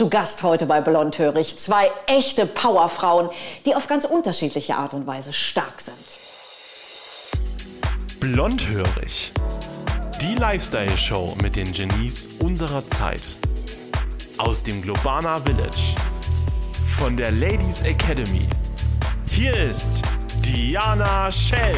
Zu Gast heute bei Blondhörig zwei echte Powerfrauen, die auf ganz unterschiedliche Art und Weise stark sind. Blondhörig. Die Lifestyle-Show mit den Genies unserer Zeit. Aus dem Globana Village. Von der Ladies Academy. Hier ist Diana Schell.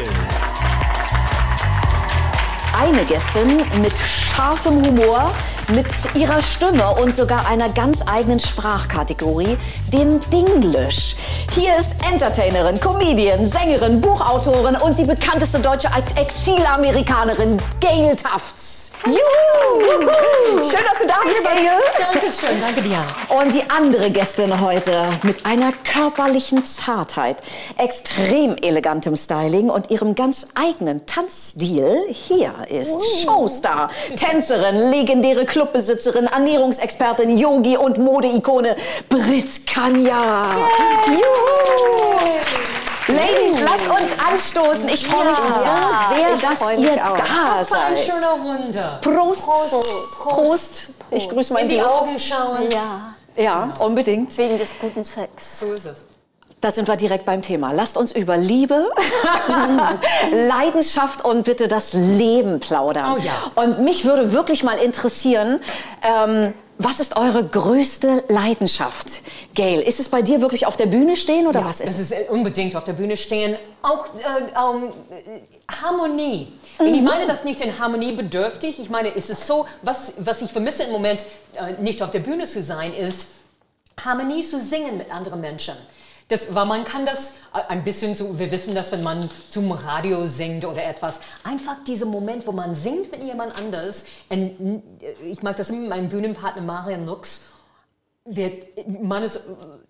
Eine Gästin mit scharfem Humor, mit ihrer Stimme und sogar einer ganz eigenen Sprachkategorie, dem Dinglish. Hier ist Entertainerin, Comedian, Sängerin, Buchautorin und die bekannteste deutsche Exilamerikanerin Gail Tufts. Juhu! Schön, dass du da bist, Gail. Dankeschön, danke Diana. Und die andere Gästin heute mit einer körperlichen Zartheit, extrem elegantem Styling und ihrem ganz eigenen Tanzstil. Hier ist Showstar, Tänzerin, legendäre Clubbesitzerin, Ernährungsexpertin, Yogi und Modeikone Brit Kanya. Juhu! Ladies, lasst uns anstoßen. Ich freue mich Ja, so sehr, ich dass ihr mich auch. da Das war ein seid. schöner Runde. Prost. Prost. Ich grüße mal In in die die Luft. Augen schauen. Ja, Ja, unbedingt. wegen des guten Sex. So ist es. Da sind wir direkt beim Thema. Lasst uns über Liebe, Leidenschaft und bitte das Leben plaudern. Oh ja. Und mich würde wirklich mal interessieren, ähm, was ist eure größte Leidenschaft? Gail, ist es bei dir wirklich auf der Bühne stehen oder was ist Das es? ist äh, unbedingt auf der Bühne stehen. Auch äh, ähm, äh, Harmonie. Und ich meine das nicht in Harmonie bedürftig. Ich meine, es ist so, was, was ich vermisse im Moment, äh, nicht auf der Bühne zu sein, ist Harmonie zu singen mit anderen Menschen. Das, weil man kann das äh, ein bisschen so, wir wissen das, wenn man zum Radio singt oder etwas, einfach dieser Moment, wo man singt mit jemand anders, äh, ich mag das immer mit meinem Bühnenpartner Marian Lux, wird, man ist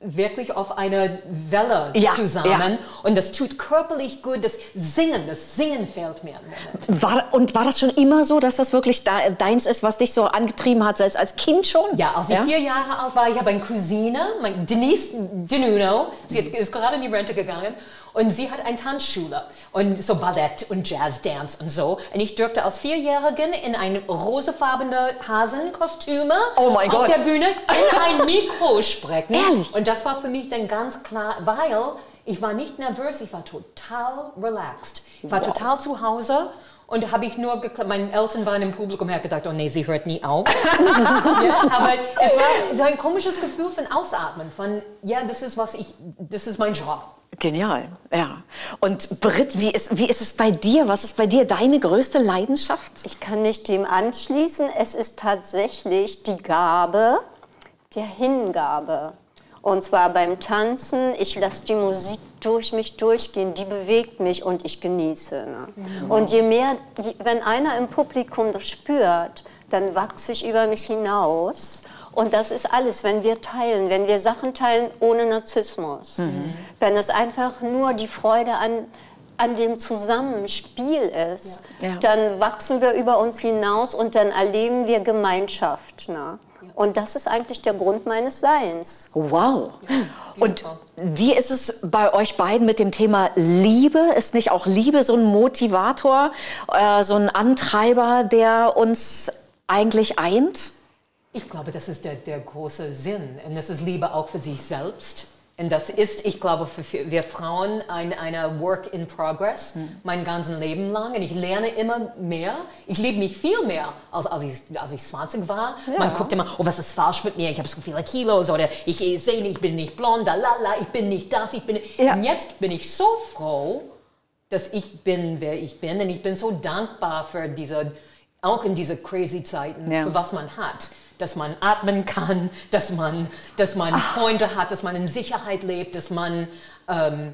wirklich auf einer Welle Ja, zusammen und das tut körperlich gut, das Singen, das Singen fehlt mir. War, und war das schon immer so, dass das wirklich da, deins ist, was dich so angetrieben hat, sei es als Kind schon? Ja, als ich vier Jahre alt war, ich habe eine Cousine, mein Denise Denuno, sie ist gerade in die Rente gegangen und sie hat eine Tanzschule und so Ballett und Jazz Dance und so und ich durfte als Vierjährigen in ein rosafarbene Hasenkostüme Oh auf Gott. der Bühne in ein Mikro sprechen. Ehrlich? Und das war für mich dann ganz klar, weil ich war nicht nervös, ich war total relaxed. Ich war total zu Hause und habe ich nur, meine Eltern waren im Publikum, habe gedacht, oh nee, sie hört nie auf. ja, aber es war so ein komisches Gefühl von Ausatmen, von, ja, das ist was ich, das ist mein Job. Genial, ja. Und Britt, wie ist, wie ist es bei dir? Was ist bei dir deine größte Leidenschaft? Ich kann mich dem anschließen. Es ist tatsächlich die Gabe der Hingabe. Und zwar beim Tanzen. Ich lasse die Musik durch mich durchgehen. Die bewegt mich und ich genieße. Ne? Und je mehr, wenn einer im Publikum das spürt, dann wachse ich über mich hinaus. Und das ist alles, wenn wir teilen, wenn wir Sachen teilen ohne Narzissmus. Wenn es einfach nur die Freude an, an dem Zusammenspiel ist, Ja. dann wachsen wir über uns hinaus und dann erleben wir Gemeinschaft. Ne? Und das ist eigentlich der Grund meines Seins. Wow. Und wie ist es bei euch beiden mit dem Thema Liebe? Ist nicht auch Liebe so ein Motivator, äh, so ein Antreiber, der uns eigentlich eint? Ich glaube, das ist der, der große Sinn. Und das ist Liebe auch für sich selbst. Und das ist, ich glaube, für wir Frauen ein eine Work in Progress mein ganzes Leben lang. Und ich lerne immer mehr. Ich liebe mich viel mehr, als, als, ich, als ich 20 war. Man guckt immer, oh, was ist falsch mit mir? Ich habe so viele Kilos oder ich, ich sehe nicht, ich bin nicht blond, la, la, ich bin nicht das, ich bin Ja. Und jetzt bin ich so froh, dass ich bin, wer ich bin. Und ich bin so dankbar für diese, auch in diese crazy Zeiten, Ja. für was man hat. Dass man atmen kann, dass man, dass man Freunde hat, dass man in Sicherheit lebt, dass man ähm,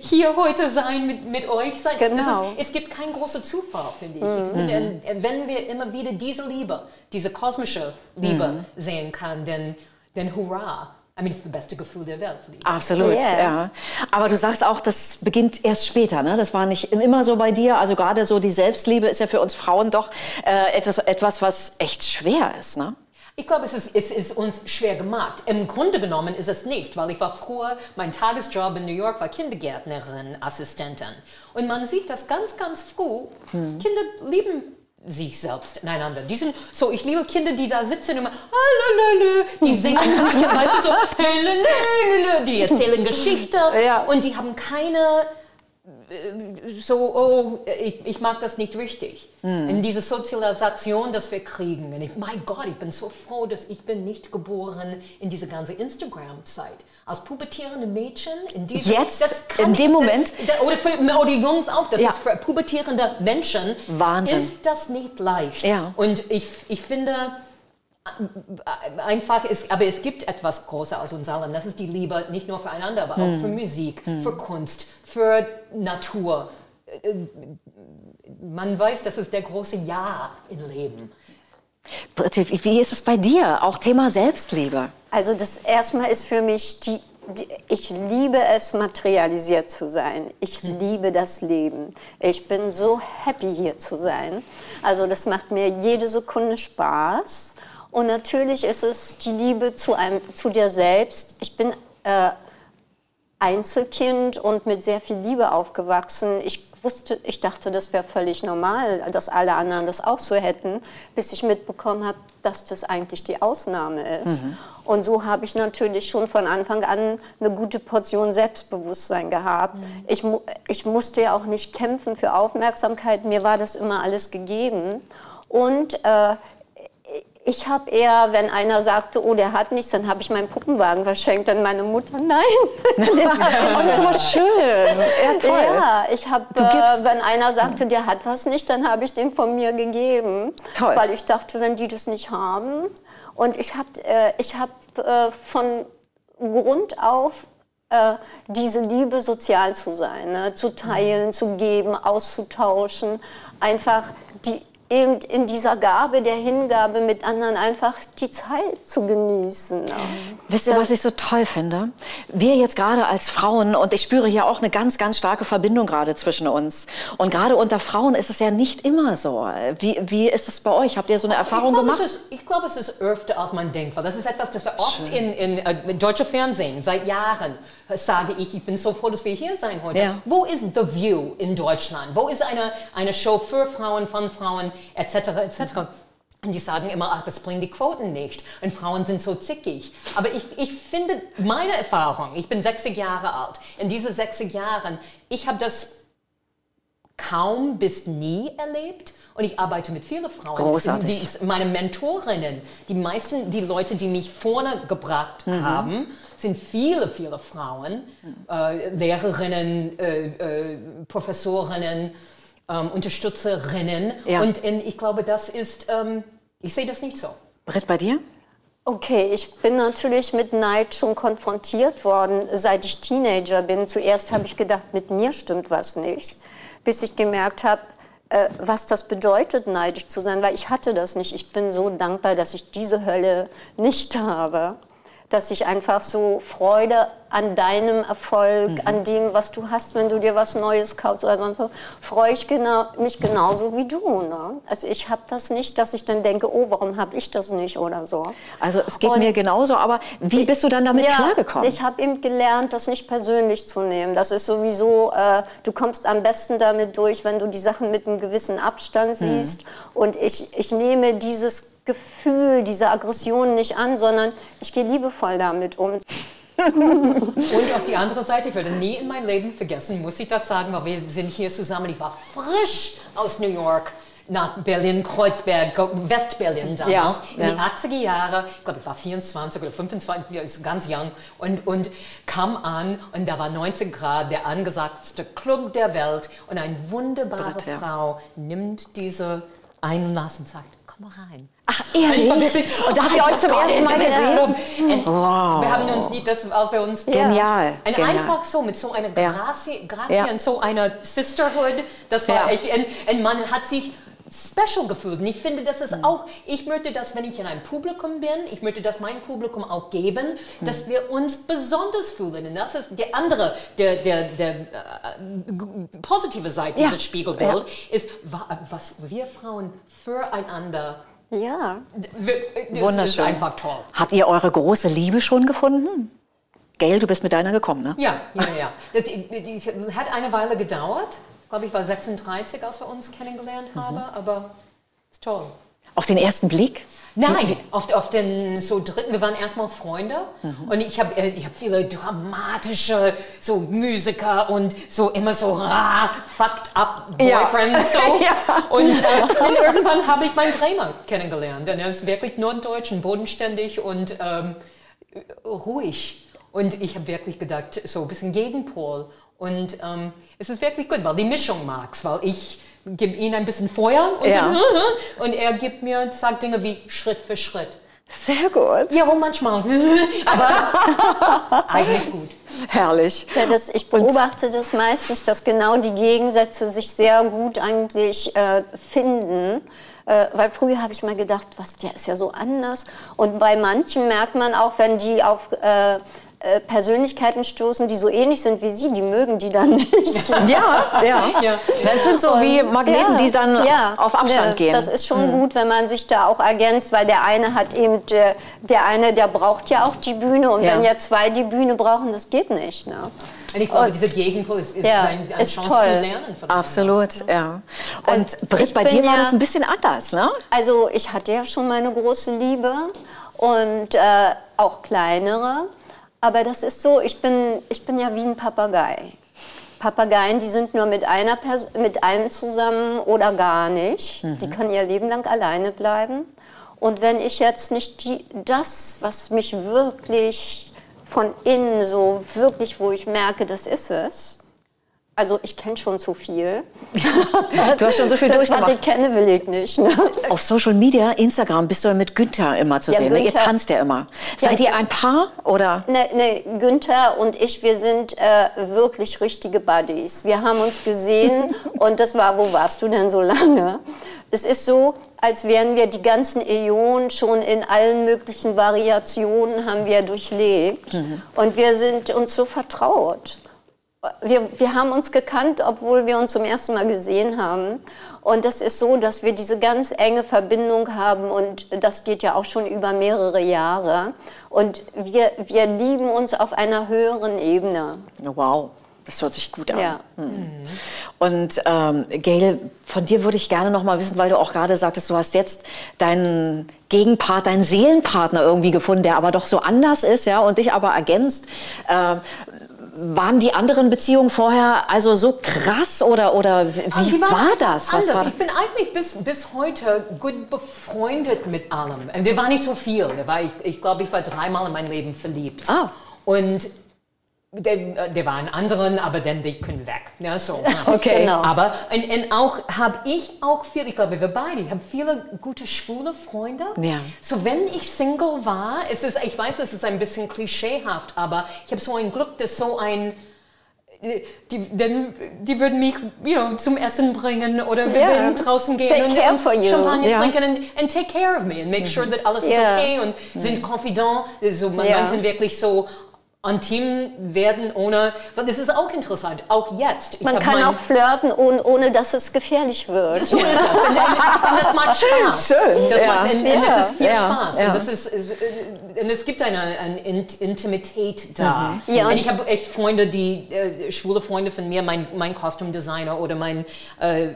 hier heute sein mit, mit euch sein. Das Genau. ist, es gibt keinen großen Zufall, finde ich. ich finde, äh, wenn wir immer wieder diese Liebe, diese kosmische Liebe sehen kann, dann, dann hurra. I mean, es ist das beste Gefühl der Welt. Liebe. Absolut, Yeah. ja. Aber du sagst auch, das beginnt erst später, ne? Das war nicht immer so bei dir. Also gerade so die Selbstliebe ist ja für uns Frauen doch äh, etwas, etwas, was echt schwer ist, ne? Ich glaube, es ist, es ist uns schwer gemacht. Im Grunde genommen ist es nicht, weil ich war früher, mein Tagesjob in New York war Kindergärtnerin, Assistentin. Und man sieht das ganz, ganz früh. Kinder lieben sich selbst ineinander. Die sind so, ich liebe Kinder, die da sitzen und immer, "Halalala", die singen, weißt du, so, "Halalala", die erzählen Geschichte Ja. und die haben keine so, oh, ich, ich mag das nicht richtig. In diese Sozialisation, das wir kriegen. Und ich, mein Gott, ich bin so froh, dass ich bin nicht geboren in diese ganze Instagram-Zeit. Als pubertierende Mädchen in diese, Jetzt, in dem ich- Moment? da- oder, für, oder die Jungs auch, das Ja. ist für pubertierende Menschen Wahnsinn. ist das nicht leicht. Ja. Und ich, ich finde, einfach ist, aber es gibt etwas größer aus uns allen. Das ist die Liebe nicht nur füreinander, aber Hm. auch für Musik, für Kunst, für Natur. Äh, Man weiß, das ist der große Ja im Leben. Wie ist es bei dir? Auch Thema Selbstliebe. Also das erstmal ist für mich die, die ich liebe es materialisiert zu sein. Ich liebe das Leben. Ich bin so happy hier zu sein. Also das macht mir jede Sekunde Spaß. Und natürlich ist es die Liebe zu einem zu dir selbst. Ich bin äh, Einzelkind und mit sehr viel Liebe aufgewachsen. Ich wusste, ich dachte, das wäre völlig normal, dass alle anderen das auch so hätten, bis ich mitbekommen habe, dass das eigentlich die Ausnahme ist. Und so habe ich natürlich schon von Anfang an eine gute Portion Selbstbewusstsein gehabt. Ich, mu ich musste ja auch nicht kämpfen für Aufmerksamkeit, mir war das immer alles gegeben. Und äh, ich habe eher, wenn einer sagte, oh, der hat nichts, dann habe ich meinen Puppenwagen verschenkt an meine Mutter. Nein. Oh, das aber schön. Ja, toll. Ja, ich habe, äh, wenn einer sagte, der hat was nicht, dann habe ich den von mir gegeben. Toll. Weil ich dachte, wenn die das nicht haben. Und ich habe äh, ich hab, äh, von Grund auf äh, diese Liebe, sozial zu sein, ne? zu teilen, zu geben, auszutauschen, einfach die, eben in dieser Gabe der Hingabe mit anderen einfach die Zeit zu genießen. Wisst ihr, was ich so toll finde? Wir jetzt gerade als Frauen, und ich spüre hier auch eine ganz, ganz starke Verbindung gerade zwischen uns. Und gerade unter Frauen ist es ja nicht immer so. Wie, wie ist es bei euch? Habt ihr so eine Erfahrung ich glaube, gemacht? Es ist, ich glaube, es ist öfter, als man denkt. Weil das ist etwas, das wir oft in, in äh, deutscher Fernsehen seit Jahren sage ich, ich bin so froh, dass wir hier sein heute. Ja. Wo ist The View in Deutschland? Wo ist eine, eine Show für Frauen, von Frauen, etc., etc.? Und die sagen immer, ach, das bringt die Quoten nicht. Und Frauen sind so zickig. Aber ich, ich finde, meine Erfahrung, ich bin 60 Jahre alt, in diesen 60 Jahren, ich habe das kaum bis nie erlebt. Und ich arbeite mit vielen Frauen. Großartig. Die, meine Mentorinnen, die meisten, die Leute, die mich vorne gebracht Mhm. haben, sind viele, viele Frauen, äh, Lehrerinnen, äh, äh, Professorinnen, ähm, Unterstützerinnen. Ja. Und, und ich glaube, das ist, ähm, ich sehe das nicht so. Britt, bei dir? Okay, ich bin natürlich mit Neid schon konfrontiert worden, seit ich Teenager bin. Zuerst habe ich gedacht, mit mir stimmt was nicht, bis ich gemerkt habe, äh, was das bedeutet, neidisch zu sein, weil ich hatte das nicht. Ich bin so dankbar, dass ich diese Hölle nicht habe, dass ich einfach so Freude an deinem Erfolg, an dem, was du hast, wenn du dir was Neues kaufst oder sonst was, freue ich genau, mich genauso wie du. Ne? Also ich habe das nicht, dass ich dann denke, oh, warum habe ich das nicht oder so. Also es geht Und- mir genauso, aber wie bist du dann damit ja, klargekommen? Ich habe eben gelernt, das nicht persönlich zu nehmen. Das ist sowieso, äh, du kommst am besten damit durch, wenn du die Sachen mit einem gewissen Abstand Mhm. siehst. Und ich, ich nehme dieses Gefühl, diese Aggression nicht an, sondern ich gehe liebevoll damit um. Und auf die andere Seite, ich werde nie in meinem Leben vergessen, muss ich das sagen, weil wir sind hier zusammen. Ich war frisch aus New York nach Berlin, Kreuzberg, Westberlin damals, Ja, in die ja. 80er Jahre. Ich glaube, ich war 24 oder 25, ich war ganz jung und, und kam an und da war 19 Grad, der angesagteste Club der Welt und eine wunderbare Britt, ja. Frau nimmt diese Einlass und sagt, komm mal rein. Ach, ehrlich? Und da habt ihr euch zum ersten Mal gesehen? Und Wir haben uns nie, das, als wir uns Genial, und genial. einfach so mit so einer. Grazie, Grazie Ja. und so einer Sisterhood, das war Ja. echt, und, und man hat sich special gefühlt. Und ich finde, das Mhm. ist auch, ich möchte das, wenn ich in einem Publikum bin, ich möchte das meinem Publikum auch geben, Mhm. dass wir uns besonders fühlen. Und das ist der andere, der, der, der äh, positive Seite Ja. dieses Spiegelbild, ist, wa- was wir Frauen füreinander, Ja. wir, das ist Wunderschön. einfach toll. Habt ihr eure große Liebe schon gefunden? Gail, du bist mit deiner gekommen, ne? Ja, ja, ja. Das die, die, hat eine Weile gedauert. Ich glaube, ich war 36, als wir uns kennengelernt haben. Aber Ist toll. Auf den ersten Blick? Nein, auf, auf den so dritten, wir waren erstmal Freunde und ich habe ich hab viele dramatische so Musiker und so immer so ra, fucked up Boyfriends Ja. so. Ja. Und äh, dann irgendwann habe ich meinen Trainer kennengelernt. Und er ist wirklich norddeutsch und bodenständig und ähm, ruhig. Und ich habe wirklich gedacht, so ein bisschen Gegenpol. Und ähm, es ist wirklich gut, weil die Mischung mag's, weil ich gebe ihm ein bisschen Feuer und, Ja. dann, und er gibt mir, sagt Dinge wie Schritt für Schritt. Sehr gut. Ja, und manchmal, aber eigentlich gut. Herrlich. Ja, das, ich beobachte das meistens, dass genau die Gegensätze sich sehr gut eigentlich äh, finden. Äh, weil früher habe ich mal gedacht, was, der ist ja so anders. Und bei manchen merkt man auch, wenn die auf äh, äh, Persönlichkeiten stoßen, die so ähnlich sind wie sie, die mögen die dann nicht. Ja, ja. Ja. Das sind so wie Magneten, die dann Ja, auf Abstand ja, gehen. Das ist schon gut, wenn man sich da auch ergänzt, weil der eine hat eben, der, der eine, der braucht ja auch die Bühne und Ja. wenn ja zwei die Bühne brauchen, das geht nicht. Ne? Und ich glaube, Und- dieser Gegenpol ist, ist Ja, ein, eine ist Chance toll. zu lernen. Absolut, ja. Und Britt, ich bei bin dir war ja- das ein bisschen anders, ne? Also ich hatte ja schon meine große Liebe und äh, auch kleinere. Aber das ist so, ich bin, ich bin ja wie ein Papagei. Papageien, die sind nur mit, einer Pers mit einem zusammen oder gar nicht. Die können ihr Leben lang alleine bleiben. Und wenn ich jetzt nicht die, das, was mich wirklich von innen so wirklich, wo ich merke, das ist es. Also ich kenne schon zu viel. Du hast schon so viel Das, was durchgemacht. ich kenne, will ich nicht. Ne? Auf Social Media, Instagram, bist du ja mit Günther immer zu Ja, sehen. Ne? Ihr Günther- tanzt ja immer. Seid ihr ein Paar oder? Ne, ne, Günther und ich, wir sind äh, wirklich richtige Buddies. Wir haben uns gesehen und das war, wo warst du denn so lange? Es ist so, als wären wir die ganzen Äonen schon in allen möglichen Variationen haben wir durchlebt und wir sind uns so vertraut. Wir, wir haben uns gekannt, obwohl wir uns zum ersten Mal gesehen haben. Und das ist so, dass wir diese ganz enge Verbindung haben und das geht ja auch schon über mehrere Jahre. Und wir, wir lieben uns auf einer höheren Ebene. Wow, das hört sich gut an. Ja. Und ähm, Gail, von dir würde ich gerne noch mal wissen, weil du auch gerade sagtest, du hast jetzt deinen Gegenpart, deinen Seelenpartner irgendwie gefunden, der aber doch so anders ist, ja, und dich aber ergänzt. Äh, waren die anderen Beziehungen vorher also so krass oder, oder wie Ah, war waren das? Was war ich bin eigentlich bis, bis heute gut befreundet mit allem. Und Der war nicht so viel. Der war, ich ich glaube, ich war dreimal in mein Leben verliebt. Ah. Und der, der war in anderen, aber dann die können weg. Ja, so. Okay. Genau. Aber und, und auch habe ich auch viel, ich glaube, wir beide, ich habe viele gute schwule Freunde. Ja. So wenn ich Single war, es ist, ich weiß, es ist ein bisschen klischeehaft, aber ich habe so ein Glück, dass so ein die, denn, die würden mich you know, zum Essen bringen oder wir Ja. würden draußen gehen Take und, care und for you. Champagner Ja. trinken and, and take care of me and make sure that alles ist Ja. okay und sind confident. So, man, Ja. man kann wirklich so intim werden ohne, das ist auch interessant, auch jetzt. Ich Man kann auch flirten, ohne, ohne dass es gefährlich wird. so ist es. Und, und, und das macht Spaß. Schön, Das ja. macht, und, und Ja, das ist viel ja, Spaß. Und, das ist, äh, und es gibt eine, eine Int- Intimität da. Mhm. Und und- ich habe echt Freunde, die äh, schwule Freunde von mir, mein, mein Kostümdesigner oder mein äh,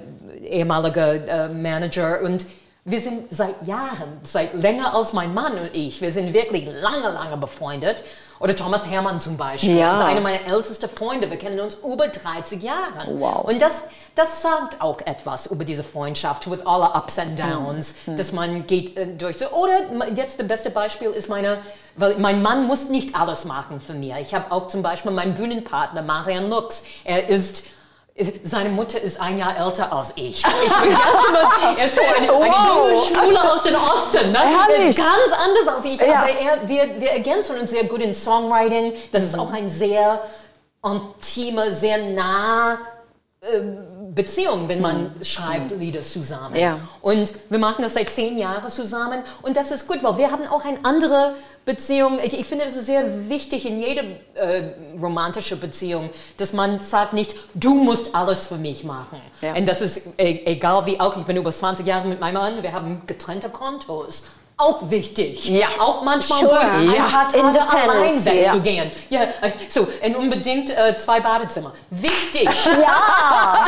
ehemaliger äh, Manager. Und wir sind seit Jahren, seit länger als mein Mann und ich, wir sind wirklich lange, lange befreundet. Oder Thomas Hermann zum Beispiel. Ja. Das ist einer meiner ältesten Freunde. Wir kennen uns über 30 Jahre. Wow. Und das, das sagt auch etwas über diese Freundschaft, with alle Ups and Downs, dass man geht äh, durch. So, oder jetzt das beste Beispiel ist meine, weil mein Mann muss nicht alles machen für mich. Ich habe auch zum Beispiel meinen Bühnenpartner Marian Lux. Er ist seine Mutter ist ein Jahr älter als ich. Ich vergesse immer, er ist so eine, eine Wow. junge Schwule aus dem Osten. Ne? Er ist ganz anders als ich. Ja. Aber er, wir, wir ergänzen uns sehr gut in Songwriting. Das ist auch ein sehr intime, sehr nah Beziehung, wenn man schreibt Lieder zusammen. Ja. Und wir machen das seit zehn Jahren zusammen und das ist gut, weil wir haben auch eine andere Beziehung. Ich, ich finde, das ist sehr wichtig in jeder äh, romantische Beziehung, dass man sagt nicht, du musst alles für mich machen. Ja. Und das ist e egal wie auch, ich bin über 20 Jahre mit meinem Mann, wir haben getrennte Kontos. Auch wichtig. Ja. Auch manchmal Sure. gut, ein Ja. paar Tage allein Independence, ja. wegzugehen. Ja. äh, so, und unbedingt äh, zwei Badezimmer. Wichtig. Ja,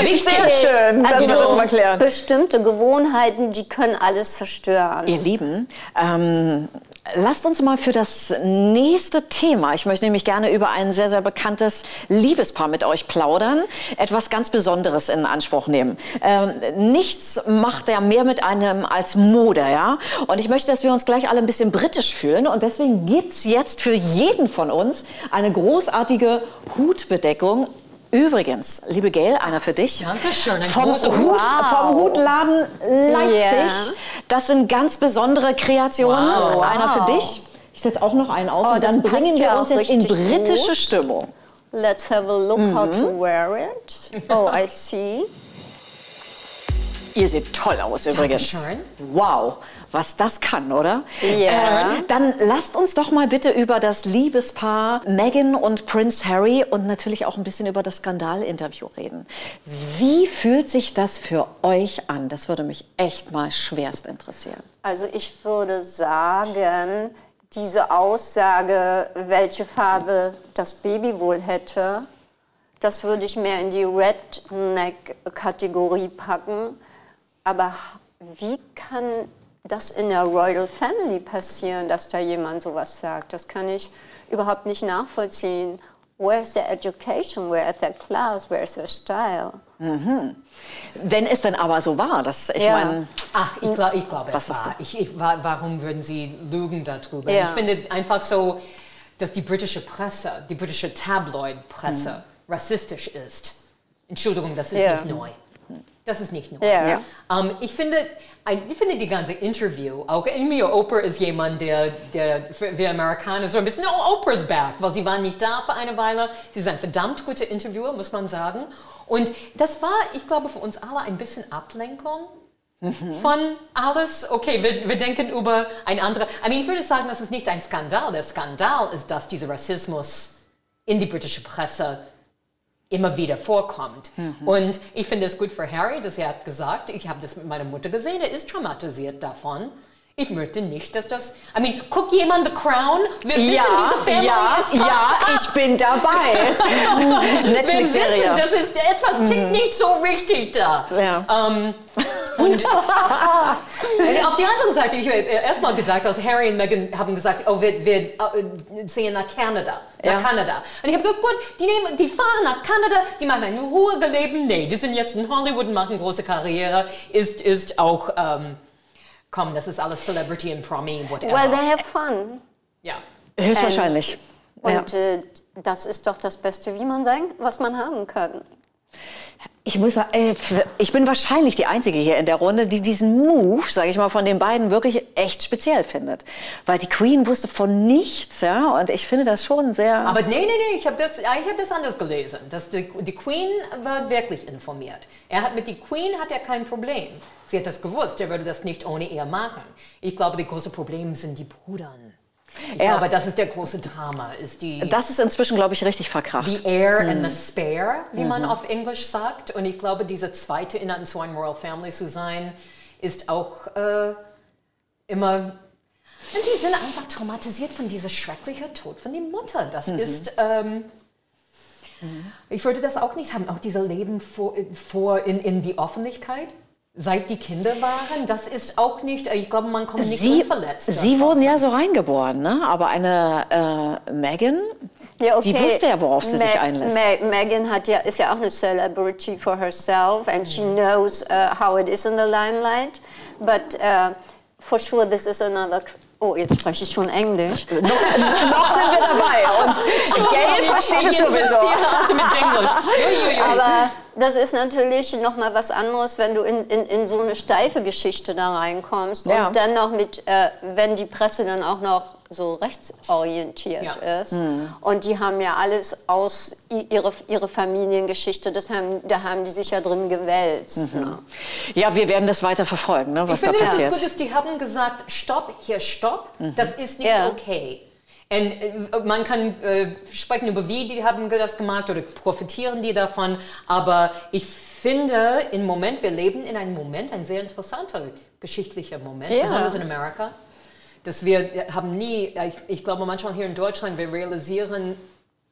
wichtig. Sehr schön, dass Also wir das mal klären. bestimmte Gewohnheiten, die können alles zerstören. Ihr Lieben, ähm, lasst uns mal für das nächste Thema, ich möchte nämlich gerne über ein sehr, sehr bekanntes Liebespaar mit euch plaudern, etwas ganz Besonderes in Anspruch nehmen. Ähm, nichts macht ja mehr mit einem als Mode, ja? Und ich möchte, dass wir uns gleich alle ein bisschen britisch fühlen und deswegen gibt's jetzt für jeden von uns eine großartige Hutbedeckung. Übrigens, liebe Gail, einer für dich. Dankeschön, ein Vom, Hut, Hut. vom Hutladen Leipzig. Ja. Das sind ganz besondere Kreationen. Wow. Einer für Wow. dich. Ich setze auch noch einen auf Oh, und dann bringen wir uns jetzt in britische gut. Stimmung. Let's have a look how to wear it. Oh, I see. Ihr seht toll aus übrigens. Dankeschön. Wow, was das kann, oder? Ja. Äh, dann lasst uns doch mal bitte über das Liebespaar Meghan und Prince Harry und natürlich auch ein bisschen über das Skandalinterview reden. Wie fühlt sich das für euch an? Das würde mich echt mal schwerst interessieren. Also ich würde sagen, diese Aussage, welche Farbe das Baby wohl hätte, das würde ich mehr in die Redneck-Kategorie packen. Aber wie kann das in der Royal Family passieren, dass da jemand sowas sagt? Das kann ich überhaupt nicht nachvollziehen. Where's their education? Where's their class? Where's their style? Wenn es denn aber so war, dass ich Ja. meine, Ach, ich, glaub, ich glaube, Was es war. Ich, ich, wa- warum würden Sie lügen darüber? Ja. Ich finde einfach so, dass die britische Presse, die britische Tabloid-Presse rassistisch ist. Entschuldigung, das ist Ja. nicht neu. Das ist nicht neu. Ja. Ja. Ähm, ich, finde, ich finde die ganze Interview, auch Amy Oprah ist jemand, der, der für wir Amerikaner so ein bisschen, oh, Oprah's back, weil sie war nicht da für eine Weile. Sie ist ein verdammt guter Interviewer, muss man sagen. Und das war, ich glaube, für uns alle ein bisschen Ablenkung von alles. Okay, wir, wir denken über ein anderes. I mean, ich würde sagen, das ist nicht ein Skandal. Der Skandal ist, dass dieser Rassismus in die britische Presse immer wieder vorkommt. Und ich finde es gut für Harry, dass er hat gesagt, ich habe das mit meiner Mutter gesehen, er ist traumatisiert davon. Ich möchte nicht, dass das. I mean, guckt jemand The Crown? Wir wissen, diese Family ja, ist ja, ich bin dabei. wir wissen, das ist etwas tickt nicht so richtig da. Ja. Ähm, und auf die andere Seite, ich habe erstmal gedacht, als Harry und Meghan haben gesagt, oh, wir, wir äh, sehen nach Kanada, nach Ja. Kanada. Und ich habe gedacht, gut, die, nehmen, die fahren nach Kanada, die machen ein ruhiges Leben. Nee, die sind jetzt in Hollywood und machen große Karriere. Ist, ist auch, ähm, komm, das ist alles Celebrity und Promi, whatever. Well, they have fun. ja. Höchstwahrscheinlich. Ja. Und äh, das ist doch das Beste, wie man sein, was man haben kann. Ich muss sagen, äh, ich bin wahrscheinlich die Einzige hier in der Runde, die diesen Move, sage ich mal, von den beiden wirklich echt speziell findet. Weil die Queen wusste von nichts, ja, und ich finde das schon sehr... Aber nee, nee, nee, ich habe das, ich hab das anders gelesen. Dass die, die Queen war wirklich informiert. Er hat mit die Queen hat er kein Problem. Sie hat das gewusst, er würde das nicht ohne ihr machen. Ich glaube, das große Problem sind die Brüdern. Ich Ja. glaube, das ist der große Drama, ist die, das ist inzwischen, glaube ich, richtig verkracht. the heir and the spare, wie man auf Englisch sagt. Und ich glaube, diese zweite in so einer Royal Family zu sein, ist auch äh, immer und die sind einfach traumatisiert von dieser schrecklichen Tod von der Mutter. Das ist, ähm, ich würde das auch nicht haben, auch dieser Leben vor, vor in, in die Öffentlichkeit, seit die Kinder waren. Das ist auch nicht, ich glaube, man kommt nicht Sie, unverletzt. Sie wurden ja so reingeboren, ne? aber eine äh, Meghan, Ja, die wusste ja, worauf sie sich einlässt. Ma Meghan hat ja, ist ja auch eine Celebrity for herself and she knows uh, how it is in the limelight. But uh, for sure this is another... Oh, jetzt spreche ich schon Englisch. noch, noch sind wir dabei und Gail versteht es sowieso. Aber das ist natürlich noch mal was anderes, wenn du in, in, in so eine steife Geschichte da reinkommst Ja. und dann noch mit, äh, wenn die Presse dann auch noch so rechtsorientiert Ja. ist. Und die haben ja alles aus i- ihre, ihre Familiengeschichte, das haben, da haben die sich ja drin gewälzt. Ne? Ja, wir werden das weiter verfolgen, ne, was Ich finde, da dass es passiert. gut ist, die haben gesagt, stopp, hier, stopp, das ist nicht Ja. okay. Und äh, man kann äh, sprechen über wie die haben das gemacht oder profitieren die davon, aber ich finde im Moment, wir leben in einem Moment, ein sehr interessanter geschichtlicher Moment, Ja. besonders in Amerika, dass wir haben nie, ich, ich glaube manchmal hier in Deutschland, wir realisieren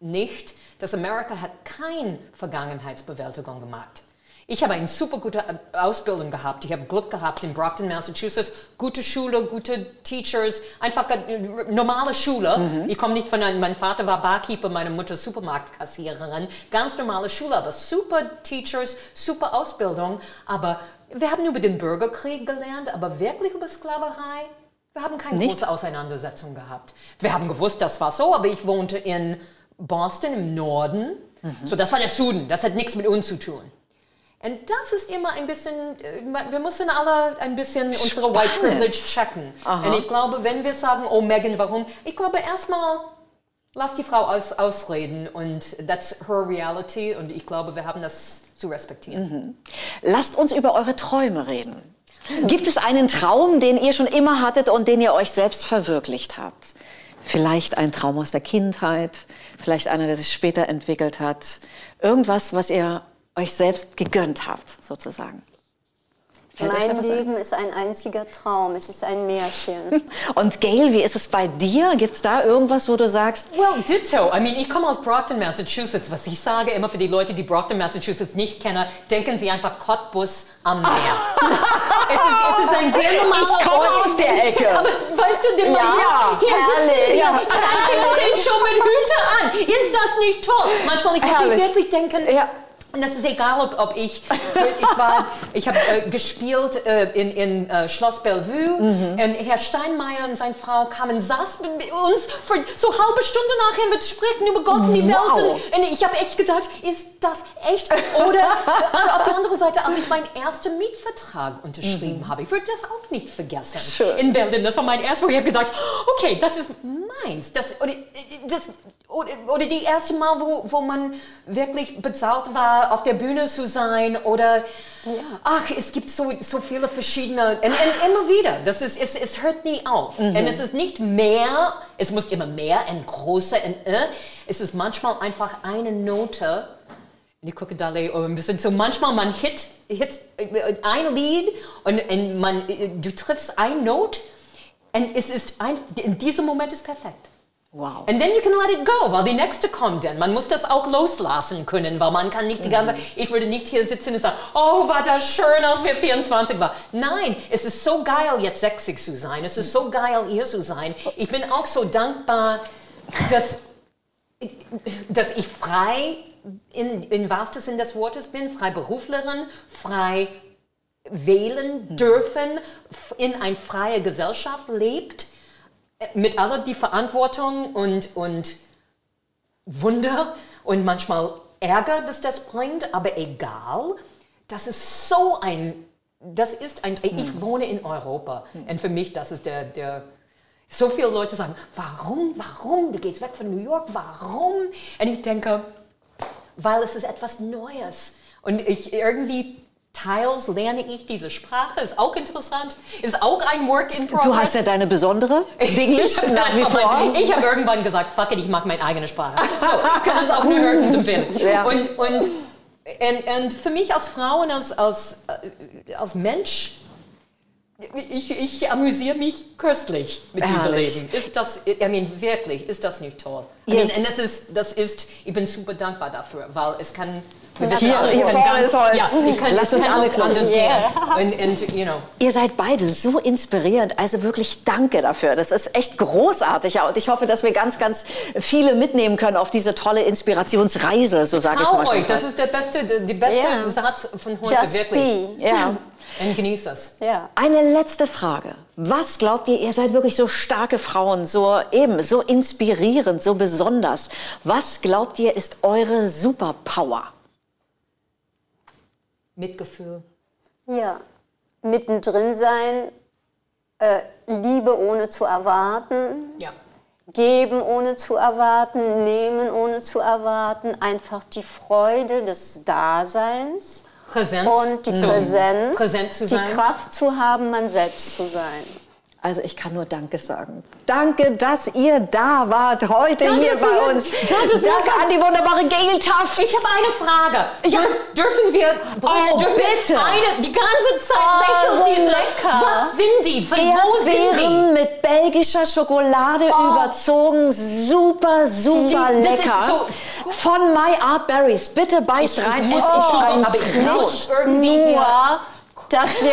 nicht, dass Amerika hat keine Vergangenheitsbewältigung gemacht. Ich habe eine super gute Ausbildung gehabt. Ich habe Glück gehabt in Brockton, Massachusetts. Gute Schule, gute Teachers, einfach normale Schule. Ich komme nicht von einem, mein Vater war Barkeeper, meine Mutter Supermarktkassiererin. Ganz normale Schule, aber super Teachers, super Ausbildung. Aber wir haben über den Bürgerkrieg gelernt, aber wirklich über Sklaverei, wir haben keine Nicht? große Auseinandersetzung gehabt. Wir haben gewusst, das war so, aber ich wohnte in Boston im Norden. So, das war der Süden. Das hat nichts mit uns zu tun. Und das ist immer ein bisschen, äh, wir müssen alle ein bisschen unsere White Spannend. Privilege checken. Und ich glaube, wenn wir sagen, oh Megan, warum? Ich glaube erstmal, lass die Frau aus, ausreden und that's her reality und ich glaube, wir haben das zu respektieren. Lasst uns über eure Träume reden. Gibt es einen Traum, den ihr schon immer hattet und den ihr euch selbst verwirklicht habt? Vielleicht ein Traum aus der Kindheit, vielleicht einer, der sich später entwickelt hat. Irgendwas, was ihr euch selbst gegönnt habt, sozusagen. Fällt Mein? Leben ist ein einziger Traum, es ist ein Märchen. Und Gail, wie ist es bei dir? Gibt es da irgendwas, wo du sagst, Well, ditto. I mean, ich komme aus Brockton, Massachusetts. Was ich sage immer für die Leute, die Brockton, Massachusetts nicht kennen, denken sie einfach Cottbus am Meer. es, ist, ein sehr normaler Ich komme Ort. aus der Ecke. Aber weißt du, den Ja, hier, herrlich. wir Ja, und ein Kind schon mit Hüte an. Ist das nicht toll? Manchmal muss ich wirklich denken, Ja. Und das ist egal, ob, ob ich, ich war, ich habe äh, gespielt äh, in, in äh, Schloss Bellevue und Herr Steinmeier und seine Frau kamen, saßen mit uns für so halbe Stunde nachher mit sprechen über Gott und die Wow. Welt. Und, und ich habe echt gedacht, ist das echt? Oder auf der anderen Seite, als ich meinen ersten Mietvertrag unterschrieben habe, ich würde das auch nicht vergessen. Schön. In Berlin, das war mein erstes, wo ich habe gedacht, okay, das ist meins. Das, oder, das, oder, oder die erste Mal, wo, wo man wirklich bezahlt war, auf der Bühne zu sein oder ach, es gibt so, so viele verschiedene und, und immer wieder. Das ist, es, es hört nie auf. Und es ist nicht mehr, es muss immer mehr und größer und äh, es ist manchmal einfach eine Note. Ich gucke da ein bisschen so. Manchmal man hit, hits äh, ein Lied und, und man, äh, du triffst ein Note und es ist ein, in diesem Moment ist perfekt. Wow. And then you can let it go, weil die nächste kommt dann. Man muss das auch loslassen können, weil man kann nicht die ganze ich würde nicht hier sitzen und sagen, oh, war das schön, als wir 24 waren. Nein, es ist so geil, jetzt 60 zu sein. Es ist so geil, hier zu sein. Ich bin auch so dankbar, dass, dass ich frei in, in wahrsten Sinn des Wortes bin, frei Beruflerin, frei wählen dürfen, in eine freie Gesellschaft lebt, mit aller die Verantwortung und, und Wunder und manchmal Ärger, dass das bringt, aber egal, das ist so ein, das ist ein, ich wohne in Europa und für mich, das ist der, der, so viele Leute sagen, warum, warum, du gehst weg von New York, warum? Und ich denke, weil es ist etwas Neues. Und ich irgendwie teils lerne ich diese Sprache, ist auch interessant, ist auch ein Work in Progress. Du hast ja deine besondere Englisch Ich nach wie vor. Ich habe irgendwann gesagt, fuck it, ich mag meine eigene Sprache. So, kann das auch nur höchstens empfehlen. Ja. Und, und, und, und für mich als Frau und als, als, äh, als Mensch, ich, ich amüsiere mich köstlich mit diesem Herrlich. Leben. Ist das, I mean, wirklich, ist das nicht toll? I Yes. mean, und das ist, das ist, ich bin super dankbar dafür, weil es kann, wir wissen Hier- alle, vorne ist Holz. ja, ich kann, Lass uns alle anders Yeah. gehen. Und, und, you know, Ihr seid beide so inspirierend, also wirklich danke dafür. Das ist echt großartig ja. und ich hoffe, dass wir ganz, ganz viele mitnehmen können auf diese tolle Inspirationsreise, so sage ich es Trau mal. euch, das ist der beste, der, der beste Ja. Satz von heute, Just wirklich. be. Ja. Und genieß es. Ja. Eine letzte Frage. Was glaubt ihr, ihr seid wirklich so starke Frauen, so eben, so inspirierend, so besonders. Was glaubt ihr, ist eure Superpower? Mitgefühl. Ja, mittendrin sein, äh, Liebe ohne zu erwarten, Ja. geben ohne zu erwarten, nehmen ohne zu erwarten, einfach die Freude des Daseins Präsenz. und die Präsenz, Präsent zu die. Kraft zu haben, man selbst zu sein. Also ich kann nur Danke sagen. Danke, dass ihr da wart heute hier dass bei uns. Danke, Danke an die wunderbare Gail Tufts. Ich habe eine Frage. Ja. Dürf- Dürfen wir, Oh, dürfen bitte. wir eine, die ganze Zeit Oh, lächelt so diese, lecker. was sind die? Von wo sind Erdbeeren mit belgischer Schokolade überzogen. Super, super Die- lecker. so- Von My Art Berries. Bitte beißt Ich rein. muss- oh, ein aber ich irgendwie Nur, hier- dass wir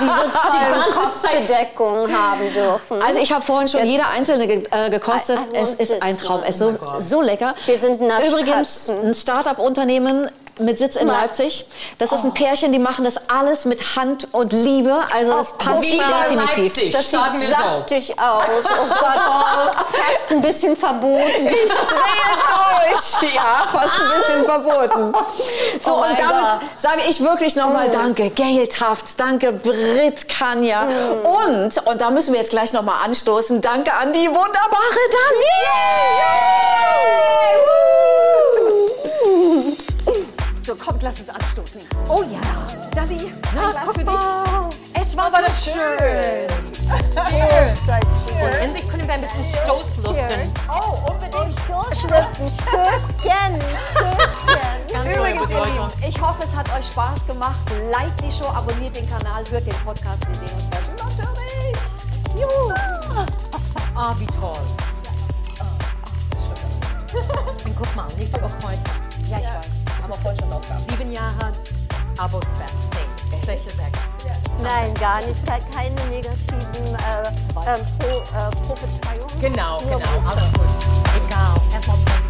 diese tollen ganze Zeit- Kopfbedeckung haben dürfen. Also ich habe vorhin schon Jetzt- jede einzelne ge äh, gekostet. I- I es ist ein Traum. Es ist so, so lecker. Wir sind Übrigens ein Start-up-Unternehmen mit Sitz in Ma- Leipzig. Das ist ein Pärchen, die machen das alles mit Hand und Liebe. Also es passt Viva definitiv. Leipzig, das sagen sieht wir so. saftig aus. Oh Gott, fast ein bisschen verboten. Ich durch. Ja, fast ein bisschen verboten. So, Oh und damit sage ich wirklich nochmal Danke, Gail Tafts, danke, Brit Kanja. Und, und da müssen wir jetzt gleich nochmal anstoßen, danke an die wunderbare Dani. So, kommt, lass uns anstoßen. Oh ja. Dani, Na, guck für mal. dich. Es war Aber so das schön. Und endlich können wir ein bisschen Stoßluften. Oh, unbedingt. Stößchen, Stößchen, Stößchen. Übrigens, ihr. Lieben, ich hoffe, es hat euch Spaß gemacht. Liked die Show, abonniert den Kanal, hört den Podcast. Wir sehen uns bald. Natürlich. Juhu. Ah, wie toll. Und guck mal, nicht überkreuzen. Ja, ich weiß. Voll schon aufgaben. Sieben Jahre Abo-Specs. Nee, schlechte Sex. Nein, gar nicht. Keine negativen äh, ähm, Pro, äh, Prophezeiungen. Genau, Nur genau. Alles gut. Egal. Erstmal.